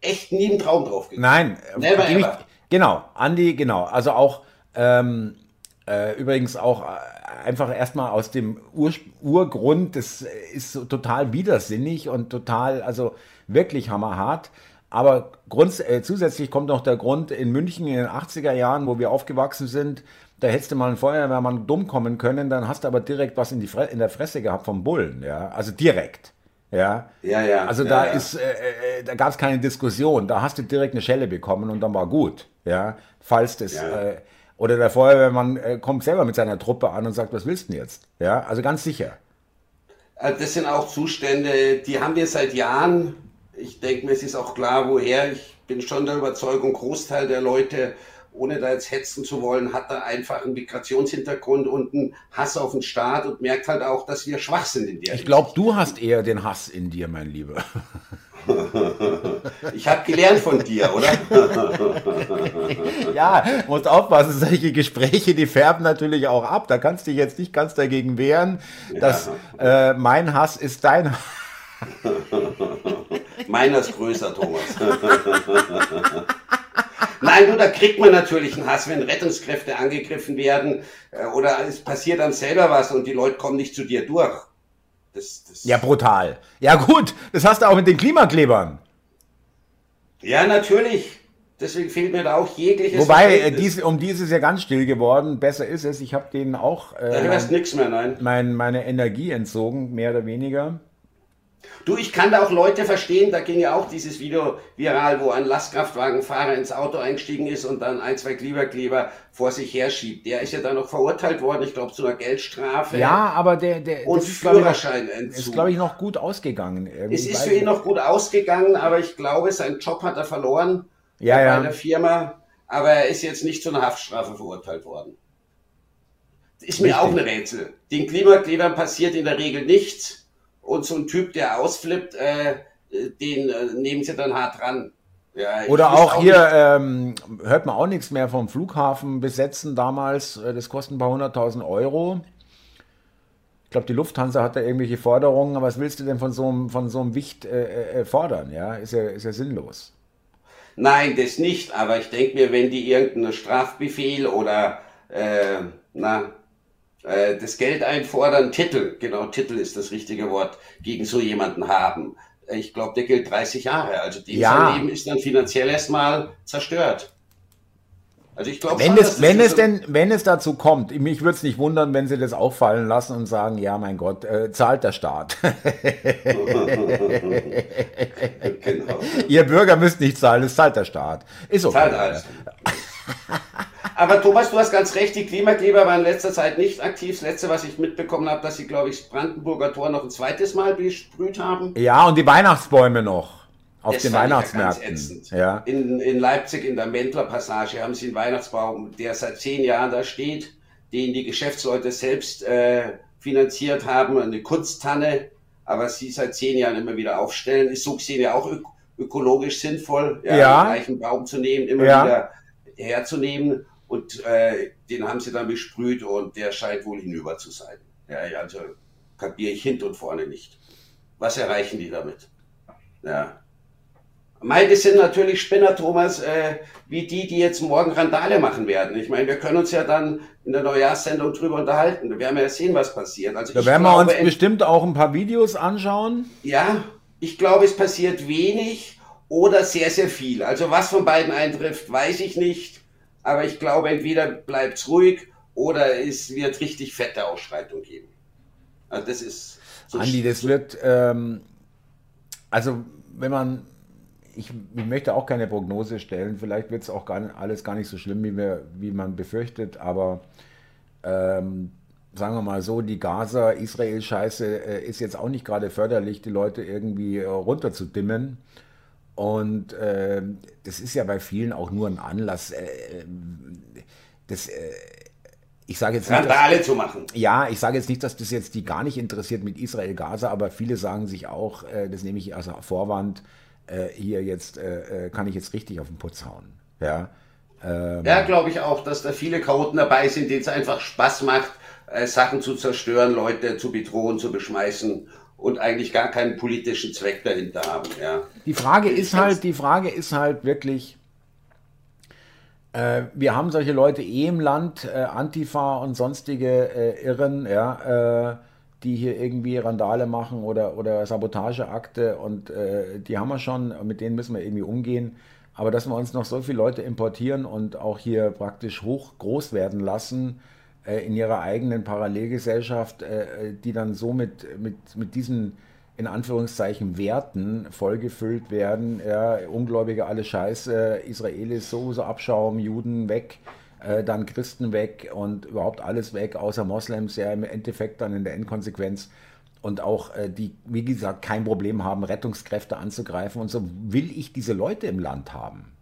echt nie ein Traum drauf gekommen. Nein, Never ich, genau, Andi, genau. Also auch ähm, äh, übrigens auch äh, einfach erstmal aus dem Ur Urgrund, das ist so total widersinnig und total, also wirklich hammerhart. Aber grunds äh, zusätzlich kommt noch der Grund in München in den 80er Jahren, wo wir aufgewachsen sind, da hättest du mal ein Feuerwehrmann dumm kommen können, dann hast du aber direkt was in, die Fre in der Fresse gehabt vom Bullen, ja, also direkt. Ja, ja, ja. Also ja, da ja. ist, äh, äh da gab es keine Diskussion. Da hast du direkt eine Schelle bekommen und dann war gut. Ja, falls das, ja. äh, oder der Feuerwehrmann äh, kommt selber mit seiner Truppe an und sagt, was willst du denn jetzt? Ja, also ganz sicher. Also das sind auch Zustände, die haben wir seit Jahren ich denke mir, es ist auch klar, woher. Ich bin schon der Überzeugung, Großteil der Leute, ohne da jetzt hetzen zu wollen, hat da einfach einen Migrationshintergrund und einen Hass auf den Staat und merkt halt auch, dass wir schwach sind in der Ich glaube, du hast eher den Hass in dir, mein Lieber. Ich habe gelernt von dir, oder? ja, musst aufpassen, solche Gespräche, die färben natürlich auch ab. Da kannst du dich jetzt nicht ganz dagegen wehren, dass äh, mein Hass ist dein Hass. Meiner ist größer, Thomas. Nein, du, da kriegt man natürlich einen Hass, wenn Rettungskräfte angegriffen werden äh, oder es passiert dann selber was und die Leute kommen nicht zu dir durch. Das, das ja, brutal. Ja gut, das hast du auch mit den Klimaklebern. Ja, natürlich. Deswegen fehlt mir da auch jegliches. Wobei, äh, dies, um die ist es ja ganz still geworden. Besser ist es, ich habe denen auch äh, da hörst nichts mehr, nein. Mein, meine Energie entzogen, mehr oder weniger. Du, ich kann da auch Leute verstehen, da ging ja auch dieses Video viral, wo ein Lastkraftwagenfahrer ins Auto eingestiegen ist und dann ein, zwei Kleberkleber vor sich herschiebt. Der ist ja dann noch verurteilt worden, ich glaube, zu einer Geldstrafe. Ja, aber der, der und ist, Führerschein glaube ist, glaube ich, noch gut ausgegangen. Irgendwie es ist für ihn noch gut ausgegangen, aber ich glaube, seinen Job hat er verloren ja, bei ja. der Firma, aber er ist jetzt nicht zu einer Haftstrafe verurteilt worden. Ist mir Richtig. auch ein Rätsel. Den Klimaklebern passiert in der Regel nichts und so ein Typ, der ausflippt, äh, den äh, nehmen sie dann hart ran. Ja, Oder auch, auch hier ähm, hört man auch nichts mehr vom Flughafen besetzen damals. Äh, das kostet ein paar hunderttausend Euro. Ich glaube, die Lufthansa hat da irgendwelche Forderungen. Aber was willst du denn von so einem, von so einem Wicht äh, äh, fordern? Ja, ist ja, ist ja sinnlos. Nein, das nicht. Aber ich denke mir, wenn die irgendeinen Strafbefehl oder äh, na, äh, das Geld einfordern, Titel, genau, Titel ist das richtige Wort, gegen so jemanden haben. Ich glaube, der gilt 30 Jahre. Also dem ja. Leben ist dann finanziell erstmal zerstört. Also ich glaube, wenn, es, wenn es denn, wenn es dazu kommt, mich würde es nicht wundern, wenn sie das auffallen lassen und sagen, ja, mein Gott, äh, zahlt der Staat. genau. Ihr Bürger müsst nicht zahlen, es zahlt der Staat. Ist okay. Zahlt alles. Aber Thomas, du hast ganz recht, die Klimakleber waren in letzter Zeit nicht aktiv. Das letzte, was ich mitbekommen habe, dass sie, glaube ich, das Brandenburger Tor noch ein zweites Mal besprüht haben. Ja, und die Weihnachtsbäume noch. Auf das den Weihnachtsmärkten. Ja. In, in Leipzig in der Mentler Passage haben sie einen Weihnachtsbaum, der seit zehn Jahren da steht, den die Geschäftsleute selbst äh, finanziert haben, eine Kunstthanne, aber sie seit zehn Jahren immer wieder aufstellen. Ist so gesehen ja auch ök ökologisch sinnvoll, ja, ja. den gleichen Baum zu nehmen, immer ja. wieder herzunehmen. Und äh, den haben sie dann besprüht und der scheint wohl hinüber zu sein. Ja, also kapiere ich hinten und vorne nicht. Was erreichen die damit? Ja. Meine sind natürlich Spinner, Thomas, äh, wie die, die jetzt morgen Randale machen werden. Ich meine, wir können uns ja dann in der Neujahrssendung drüber unterhalten. Wir werden ja sehen, was passiert. Also da werden wir uns bestimmt auch ein paar Videos anschauen. Ja, ich glaube, es passiert wenig oder sehr, sehr viel. Also was von beiden eintrifft, weiß ich nicht. Aber ich glaube, entweder bleibt es ruhig oder es wird richtig fette Ausschreitung geben. Also das ist. So Andi, das wird, ähm, also wenn man, ich, ich, möchte auch keine Prognose stellen, vielleicht wird es auch gar nicht, alles gar nicht so schlimm, wie, wir, wie man befürchtet, aber ähm, sagen wir mal so, die Gaza-Israel-Scheiße äh, ist jetzt auch nicht gerade förderlich, die Leute irgendwie äh, runterzudimmen. Und äh, das ist ja bei vielen auch nur ein Anlass, äh, das, äh, ich sage jetzt nicht, dass, zu machen. Ja, ich sage jetzt nicht, dass das jetzt die gar nicht interessiert mit Israel-Gaza, aber viele sagen sich auch, äh, das nehme ich als Vorwand, äh, hier jetzt äh, kann ich jetzt richtig auf den Putz hauen. Ja, ähm, ja glaube ich auch, dass da viele Chaoten dabei sind, denen es einfach Spaß macht, Sachen zu zerstören, Leute zu bedrohen, zu beschmeißen und eigentlich gar keinen politischen Zweck dahinter haben. Ja. Die Frage ist halt, die Frage ist halt wirklich, äh, wir haben solche Leute eh im Land, äh, Antifa und sonstige äh, Irren, ja, äh, die hier irgendwie Randale machen oder, oder Sabotageakte und äh, die haben wir schon, mit denen müssen wir irgendwie umgehen. Aber dass wir uns noch so viele Leute importieren und auch hier praktisch hoch groß werden lassen, in ihrer eigenen Parallelgesellschaft, äh, die dann so mit, mit, mit diesen in Anführungszeichen Werten vollgefüllt werden. Ja, Ungläubige alle Scheiße, Israelis sowieso Abschaum, Juden weg, äh, dann Christen weg und überhaupt alles weg, außer Moslems, ja im Endeffekt dann in der Endkonsequenz. und auch äh, die, wie gesagt, kein Problem haben, Rettungskräfte anzugreifen und so, will ich diese Leute im Land haben.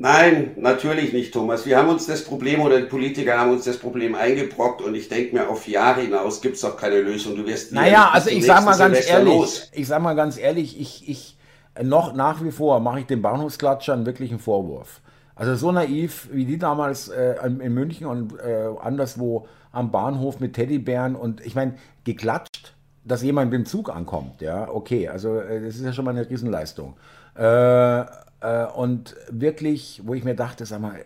Nein, natürlich nicht, Thomas. Wir haben uns das Problem oder die Politiker haben uns das Problem eingebrockt und ich denke mir, auf Jahre hinaus gibt es doch keine Lösung. Du wirst naja, also ich sage mal ganz Semester ehrlich, los. ich sage mal ganz ehrlich, ich, ich noch nach wie vor mache ich den Bahnhofsklatschern wirklich einen Vorwurf. Also so naiv wie die damals äh, in München und äh, anderswo am Bahnhof mit Teddybären und ich meine, geklatscht, dass jemand mit dem Zug ankommt, ja, okay, also äh, das ist ja schon mal eine Riesenleistung. Äh, äh, und wirklich, wo ich mir dachte, sag mal,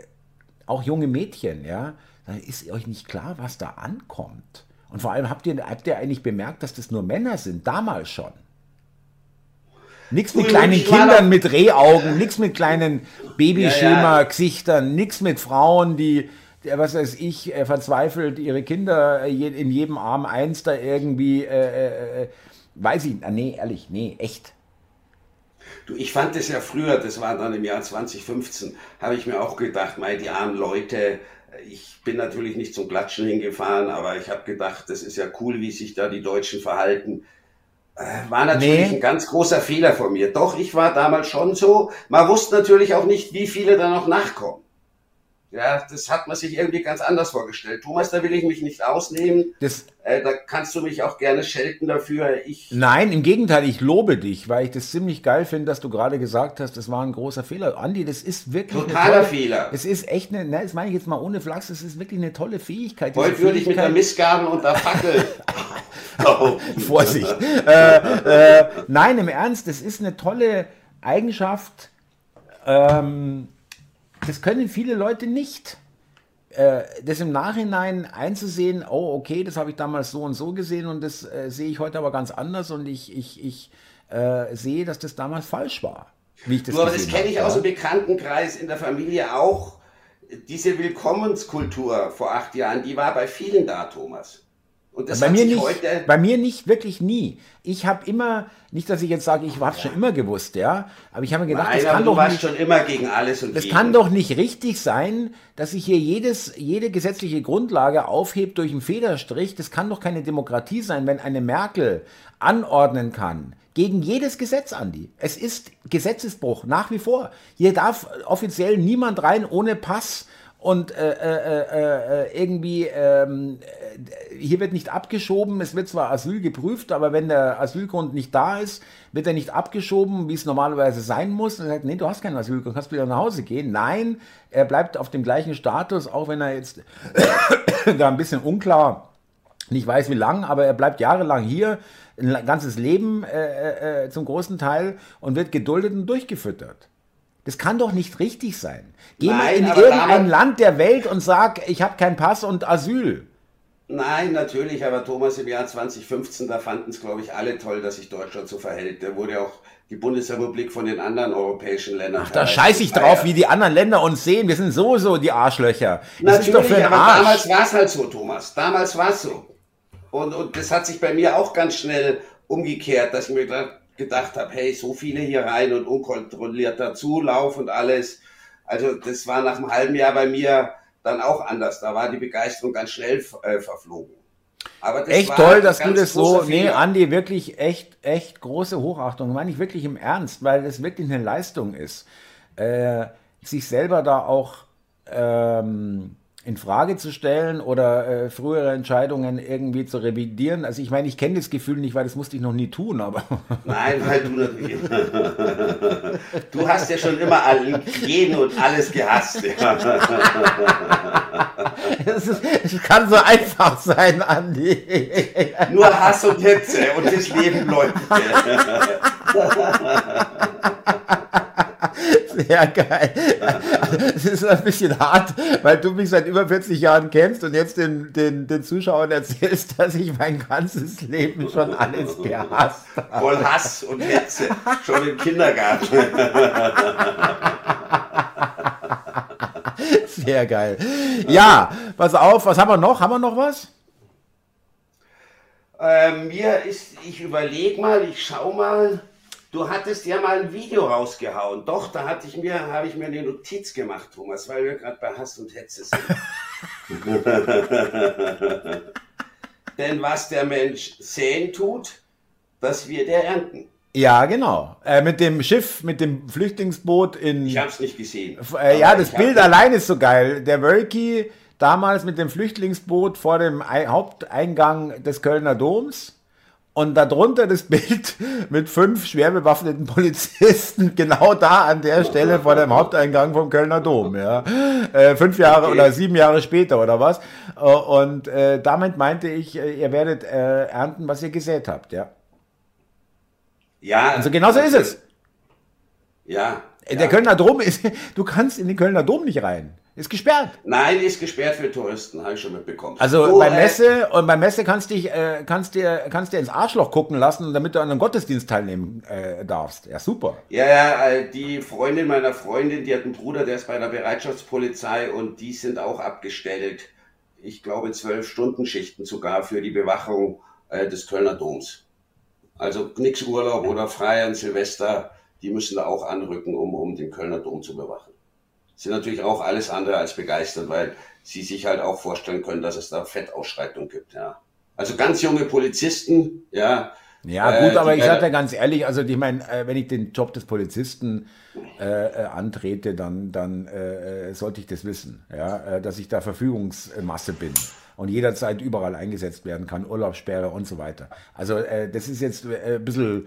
auch junge Mädchen, ja, dann ist euch nicht klar, was da ankommt. Und vor allem habt ihr, habt ihr eigentlich bemerkt, dass das nur Männer sind, damals schon. Nichts mit kleinen Kindern mit Rehaugen, nichts mit kleinen Babyschema-Gesichtern, nichts mit Frauen, die, was weiß ich, äh, verzweifelt ihre Kinder äh, in jedem Arm eins da irgendwie, äh, äh, weiß ich, nee, ehrlich, nee, echt. Du, ich fand es ja früher, das war dann im Jahr 2015, habe ich mir auch gedacht, mei, die armen Leute, ich bin natürlich nicht zum Klatschen hingefahren, aber ich habe gedacht, das ist ja cool, wie sich da die Deutschen verhalten. Äh, war natürlich nee. ein ganz großer Fehler von mir. Doch, ich war damals schon so. Man wusste natürlich auch nicht, wie viele da noch nachkommen. Ja, das hat man sich irgendwie ganz anders vorgestellt. Thomas, da will ich mich nicht ausnehmen. Das, äh, da kannst du mich auch gerne schelten dafür. Ich Nein, im Gegenteil, ich lobe dich, weil ich das ziemlich geil finde, dass du gerade gesagt hast, das war ein großer Fehler. Andi, das ist wirklich totaler tolle, Fehler. Es ist echt eine, ne, das meine ich jetzt mal ohne Flachs, das ist wirklich eine tolle Fähigkeit. Heute würde ich mit der Missgaben und der Fackel. oh. Vorsicht. äh, äh, nein, im Ernst, das ist eine tolle Eigenschaft. Ähm, das können viele Leute nicht. Äh, das im Nachhinein einzusehen, oh, okay, das habe ich damals so und so gesehen und das äh, sehe ich heute aber ganz anders und ich, ich, ich äh, sehe, dass das damals falsch war. Wie ich das aber das kenne ich aus dem Bekanntenkreis in der Familie auch. Diese Willkommenskultur vor acht Jahren, die war bei vielen da, Thomas. Und das bei, mir nicht, bei mir nicht, wirklich nie. Ich habe immer, nicht, dass ich jetzt sage, ich habe ja. schon immer gewusst, ja, aber ich habe mir gedacht, Nein, das kann doch nicht, schon immer gegen alles und Das gegen. kann doch nicht richtig sein, dass sich hier jedes, jede gesetzliche Grundlage aufhebt durch einen Federstrich. Das kann doch keine Demokratie sein, wenn eine Merkel anordnen kann, gegen jedes Gesetz, Andi. Es ist Gesetzesbruch, nach wie vor. Hier darf offiziell niemand rein ohne Pass und äh, äh, äh, äh, irgendwie, ähm, äh, hier wird nicht abgeschoben, es wird zwar Asyl geprüft, aber wenn der Asylgrund nicht da ist, wird er nicht abgeschoben, wie es normalerweise sein muss. Und er sagt, nee, du hast keinen Asylgrund, kannst wieder nach Hause gehen. Nein, er bleibt auf dem gleichen Status, auch wenn er jetzt da ein bisschen unklar, nicht weiß wie lang, aber er bleibt jahrelang hier, ein ganzes Leben äh, zum großen Teil und wird geduldet und durchgefüttert. Das kann doch nicht richtig sein. Geh Nein, mal in irgendein Land der Welt und sag, ich habe keinen Pass und Asyl. Nein, natürlich, aber Thomas, im Jahr 2015, da fanden es, glaube ich, alle toll, dass sich Deutschland so verhält. Da wurde auch die Bundesrepublik von den anderen europäischen Ländern. Ach, da scheiße ich drauf, wie die anderen Länder uns sehen. Wir sind sowieso die Arschlöcher. Das natürlich, aber Arsch. damals war es halt so, Thomas. Damals war es so. Und, und das hat sich bei mir auch ganz schnell umgekehrt, dass ich mir gedacht gedacht habe, hey, so viele hier rein und unkontrollierter Zulauf und alles. Also das war nach einem halben Jahr bei mir dann auch anders. Da war die Begeisterung ganz schnell äh, verflogen. Aber echt toll, dass du das so, nee, Andi, wirklich echt, echt große Hochachtung. Meine ich wirklich im Ernst, weil das wirklich eine Leistung ist, äh, sich selber da auch ähm, in Frage zu stellen oder äh, frühere Entscheidungen irgendwie zu revidieren. Also ich meine, ich kenne das Gefühl nicht, weil das musste ich noch nie tun, aber. Nein, weil du natürlich. du hast ja schon immer jeden und alles gehasst. Es, ist, es kann so einfach sein, Andi. Nur Hass und Hitze und das Leben läuft. Sehr geil. Es ist ein bisschen hart, weil du mich seit über 40 Jahren kennst und jetzt den, den, den Zuschauern erzählst, dass ich mein ganzes Leben schon alles gehasst habe. Voll Hass und Hetze. Schon im Kindergarten. Sehr geil. Ja, pass auf, was haben wir noch? Haben wir noch was? Ähm, mir ist, ich überlege mal, ich schau mal. Du hattest ja mal ein Video rausgehauen. Doch, da hatte ich mir, habe ich mir eine Notiz gemacht, Thomas, weil wir gerade bei Hass und Hetze sind. denn was der Mensch säen tut, das wird er ernten. Ja, genau. Äh, mit dem Schiff, mit dem Flüchtlingsboot in. Ich hab's nicht gesehen. Äh, ja, das Bild allein ist so geil. Der Wölki damals mit dem Flüchtlingsboot vor dem Haupteingang des Kölner Doms und darunter das Bild mit fünf schwer bewaffneten Polizisten genau da an der Stelle vor dem Haupteingang vom Kölner Dom. Ja. Äh, fünf Jahre okay. oder sieben Jahre später oder was. Äh, und äh, damit meinte ich, äh, ihr werdet äh, ernten, was ihr gesät habt. Ja. Ja. Also genau so ist es. Ja. Der ja. Kölner Dom ist, du kannst in den Kölner Dom nicht rein. Ist gesperrt. Nein, ist gesperrt für Touristen, habe ich schon mitbekommen. Also so, bei äh, Messe und bei Messe kannst dich äh, kannst dir kannst dir ins Arschloch gucken lassen, damit du an einem Gottesdienst teilnehmen äh, darfst. Ja, super. Ja, ja, äh, die Freundin meiner Freundin, die hat einen Bruder, der ist bei der Bereitschaftspolizei und die sind auch abgestellt. Ich glaube zwölf Stunden Schichten sogar für die Bewachung äh, des Kölner Doms. Also nix Urlaub oder frei an Silvester, die müssen da auch anrücken, um, um den Kölner Dom zu bewachen sind natürlich auch alles andere als begeistert, weil sie sich halt auch vorstellen können, dass es da Fettausschreitungen gibt, ja. Also ganz junge Polizisten, ja. Ja, gut, äh, aber ich sage ja ganz ehrlich, also ich meine, äh, wenn ich den Job des Polizisten äh, äh antrete, dann, dann äh, äh, sollte ich das wissen, ja, dass ich da Verfügungsmasse bin und jederzeit überall eingesetzt werden kann, Urlaubssperre und so weiter. Also das ist jetzt ein bisschen äh, äh,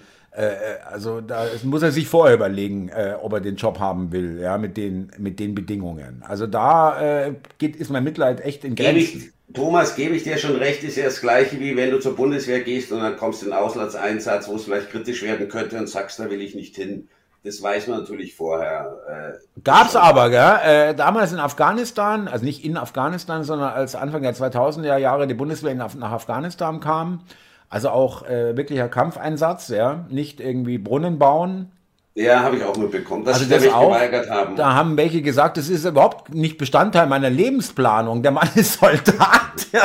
also da muss er sich vorher überlegen, äh, ob er den Job haben will, ja, mit den, mit den Bedingungen. Also da äh, geht, ist mein Mitleid echt in Grenzen. Ich, Thomas, gebe ich dir schon recht, ist ja das gleiche wie wenn du zur Bundeswehr gehst und dann kommst du in den Auslandseinsatz, wo es vielleicht kritisch werden könnte und sagst, da will ich nicht hin. Das weiß man natürlich vorher. Äh, Gab's aber, gell? Äh, damals in Afghanistan, also nicht in Afghanistan, sondern als Anfang der 2000er Jahre die Bundeswehr nach Afghanistan kam, also auch äh, wirklicher Kampfeinsatz, ja, nicht irgendwie Brunnen bauen. Ja, habe ich auch mitbekommen, dass also das auch, geweigert haben. Da haben welche gesagt, das ist überhaupt nicht Bestandteil meiner Lebensplanung. Der Mann ist Soldat.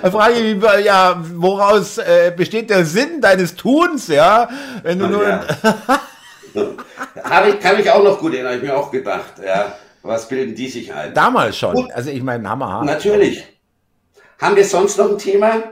da frage ich mich, ja, woraus äh, besteht der Sinn deines Tuns, ja? Wenn du nur. Ja. ich, kann mich auch noch gut erinnern, habe ich mir auch gedacht, ja. Was bilden die sich ein? Damals schon. Gut. Also ich meine, hammerhart. Natürlich. Haben wir sonst noch ein Thema?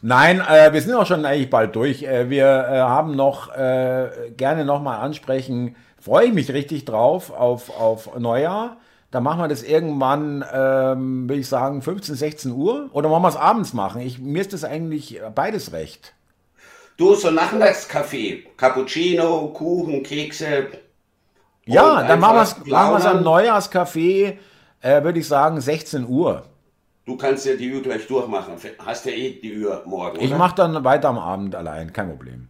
Nein, äh, wir sind auch schon eigentlich bald durch. Äh, wir äh, haben noch äh, gerne nochmal ansprechen. Freue ich mich richtig drauf auf, auf Neujahr. Da machen wir das irgendwann, ähm, würde ich sagen, 15, 16 Uhr. Oder wollen wir es abends machen? Ich, mir ist das eigentlich beides recht. Du, so Nachmittagskaffee, Cappuccino, Kuchen, Kekse, ja, dann machen wir es am Neujahrscafé, äh, würde ich sagen, 16 Uhr. Du kannst ja die Uhr gleich durchmachen. Hast ja eh die Uhr morgen. Ich mache dann weiter am Abend allein, kein Problem.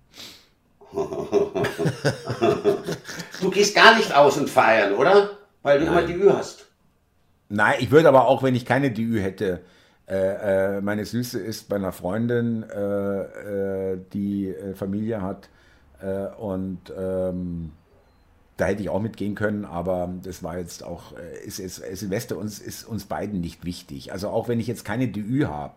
du gehst gar nicht aus und feiern, oder? Weil du Nein. immer die Uhr hast. Nein, ich würde aber auch, wenn ich keine DÜ hätte, äh, äh, meine Süße ist bei einer Freundin, äh, äh die äh, Familie hat äh, und ähm, da hätte ich auch mitgehen können, aber das war jetzt auch, äh, ist, ist, Silvester uns, ist uns beiden nicht wichtig. Also auch wenn ich jetzt keine DÜ habe,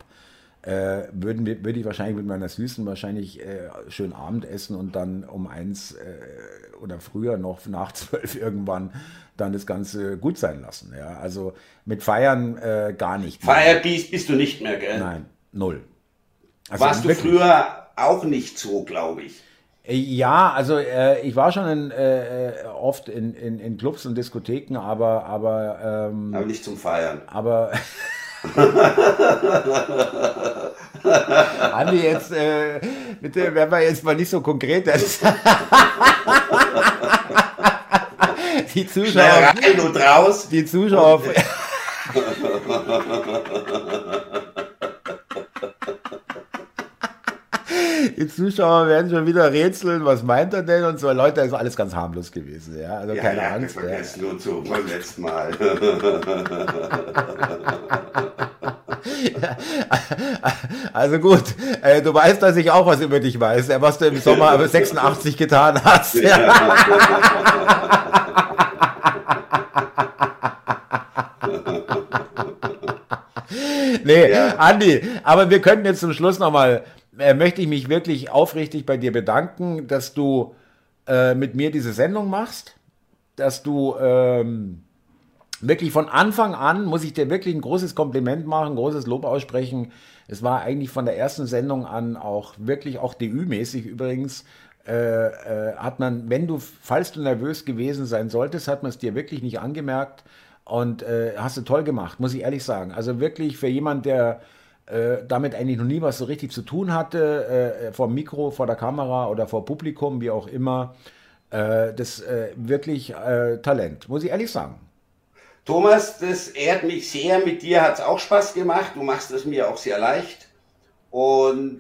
äh, würden wir, würde ich wahrscheinlich mit meiner Süßen wahrscheinlich äh, schön Abend essen und dann um eins äh, oder früher noch nach zwölf irgendwann dann das Ganze gut sein lassen. Ja? Also mit Feiern äh, gar nicht. Feierbiest bist du nicht mehr, gell? Nein, null. Also Warst du früher auch nicht so, glaube ich. Ja, also äh, ich war schon in, äh, oft in, in, in, Clubs und Diskotheken, aber aber ähm, aber nicht zum Feiern. Aber Andi, jetzt äh, bitte werden wir jetzt mal nicht so konkret. die Zuschauer, rein und raus. Die Zuschauer. die Zuschauer werden schon wieder rätseln, was meint er denn und so. Leute, das ist alles ganz harmlos gewesen, ja. Also ja, keine ja, Angst. Vergessen ja. nur zu beim letzten Mal. also gut, äh, du weißt, dass ich auch was über dich weiß, was du im Sommer 86 getan hast. Nee, ja. Andi, aber wir könnten jetzt zum Schluss nochmal äh, möchte ich mich wirklich aufrichtig bei dir bedanken, dass du äh, mit mir diese Sendung machst, dass du ähm, wirklich von Anfang an muss ich dir wirklich ein großes Kompliment machen, großes Lob aussprechen. Es war eigentlich von der ersten Sendung an auch wirklich auch DÜ-mäßig übrigens. Äh, äh, hat man, wenn du, falls du nervös gewesen sein solltest, hat man es dir wirklich nicht angemerkt und äh, hast du toll gemacht, muss ich ehrlich sagen. Also wirklich für jemand, der äh, damit eigentlich noch nie was so richtig zu tun hatte, äh, vor Mikro, vor der Kamera oder vor Publikum, wie auch immer, äh, das wirklich Talent, muss ich ehrlich sagen. Thomas, das ehrt mich sehr. Mit dir hat es auch Spaß gemacht. Du machst es mir auch sehr leicht. Und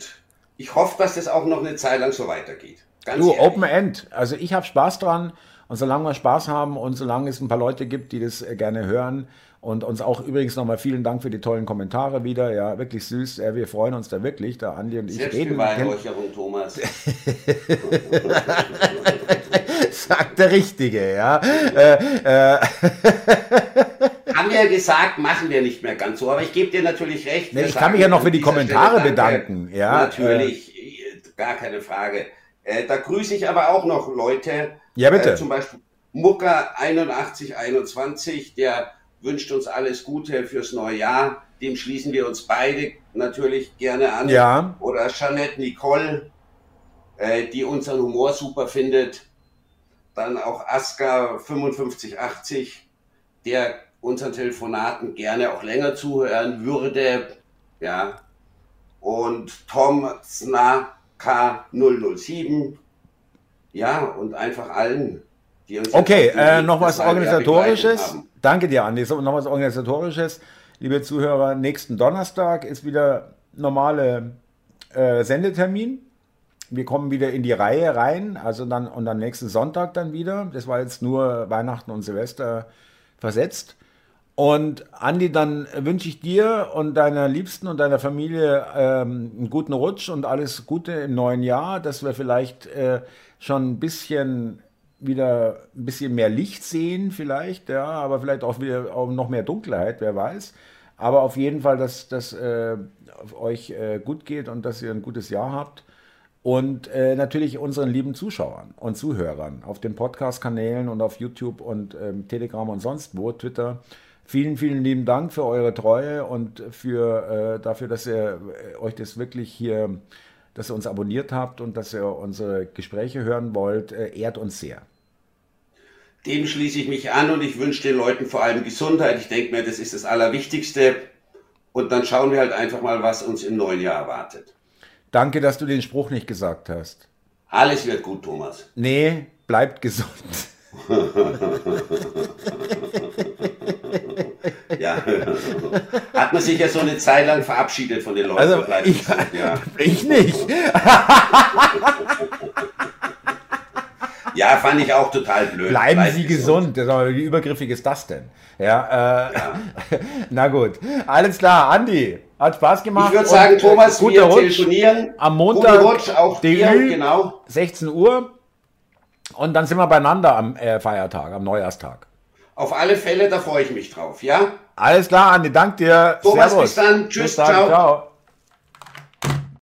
ich hoffe, dass das auch noch eine Zeit lang so weitergeht. Ganz du, ehrlich. Open End. Also ich habe Spaß dran. Und solange wir Spaß haben und solange es ein paar Leute gibt, die das äh, gerne hören und uns auch übrigens nochmal vielen Dank für die tollen Kommentare wieder. Ja, wirklich süß. Ja, wir freuen uns da wirklich. Da Andi und ich reden. Thomas. Sagt der Richtige, ja. Äh, äh. Haben wir ja gesagt, machen wir nicht mehr ganz so, aber ich gebe dir natürlich recht. Nee, ich kann mich ja noch für die Kommentare bedanken. Ja, natürlich, äh. gar keine Frage. Äh, da grüße ich aber auch noch Leute. Ja, bitte. Zum Beispiel Mucker 8121, der wünscht uns alles Gute fürs neue Jahr. Dem schließen wir uns beide natürlich gerne an. Ja. Oder Jeanette Nicole, äh, die unseren Humor super findet. Dann auch Aska 5580, der unseren Telefonaten gerne auch länger zuhören würde. Ja. Und Tom Snaka 007. Ja, und einfach allen. Okay, äh, noch was Organisatorisches. Danke dir, Andi. So, noch was Organisatorisches. Liebe Zuhörer, nächsten Donnerstag ist wieder normale äh, Sendetermin wir kommen wieder in die Reihe rein, also dann und dann nächsten Sonntag dann wieder. Das war jetzt nur Weihnachten und Silvester versetzt. Und Andi, dann wünsche ich dir und deiner Liebsten und deiner Familie ähm, einen guten Rutsch und alles Gute im neuen Jahr, dass wir vielleicht äh, schon ein bisschen wieder ein bisschen mehr Licht sehen, vielleicht, ja, aber vielleicht auch wieder auch noch mehr Dunkelheit, wer weiß. Aber auf jeden Fall, dass das äh, euch äh, gut geht und dass ihr ein gutes Jahr habt und äh, natürlich unseren lieben Zuschauern und Zuhörern auf den Podcast-Kanälen und auf YouTube und ähm, Telegram und sonst wo, Twitter. Vielen, vielen lieben Dank für eure Treue und für, äh, dafür, dass ihr äh, euch das wirklich hier, dass ihr uns abonniert habt und dass ihr unsere Gespräche hören wollt, äh, ehrt uns sehr. Dem schließe ich mich an und ich wünsche den Leuten vor allem Gesundheit. Ich denke mir, das ist das Allerwichtigste. Und dann schauen wir halt einfach mal, was uns im neuen Jahr erwartet. Danke, dass du den Spruch nicht gesagt hast. Alles wird gut, Thomas. Nee, bleibt gesund. hat man sich ja so eine Zeit lang verabschiedet von den Leuten. Also ich, ja. ich nicht. Ja, fand ich auch total blöd. Bleiben Bleib Sie gesund. gesund. Wie übergriffig ist das denn? Ja, äh, ja. na gut. Alles klar, Andi. Hat Spaß gemacht. Ich würde sagen, Thomas, wir Rutsch. telefonieren. Am Montag, Rutsch, auch dir, genau. 16 Uhr. Und dann sind wir beieinander am äh, Feiertag, am Neujahrstag. Auf alle Fälle, da freue ich mich drauf, ja? Alles klar, Andi, dank dir. Thomas, Servus. bis dann. Tschüss, bis dann. ciao. ciao.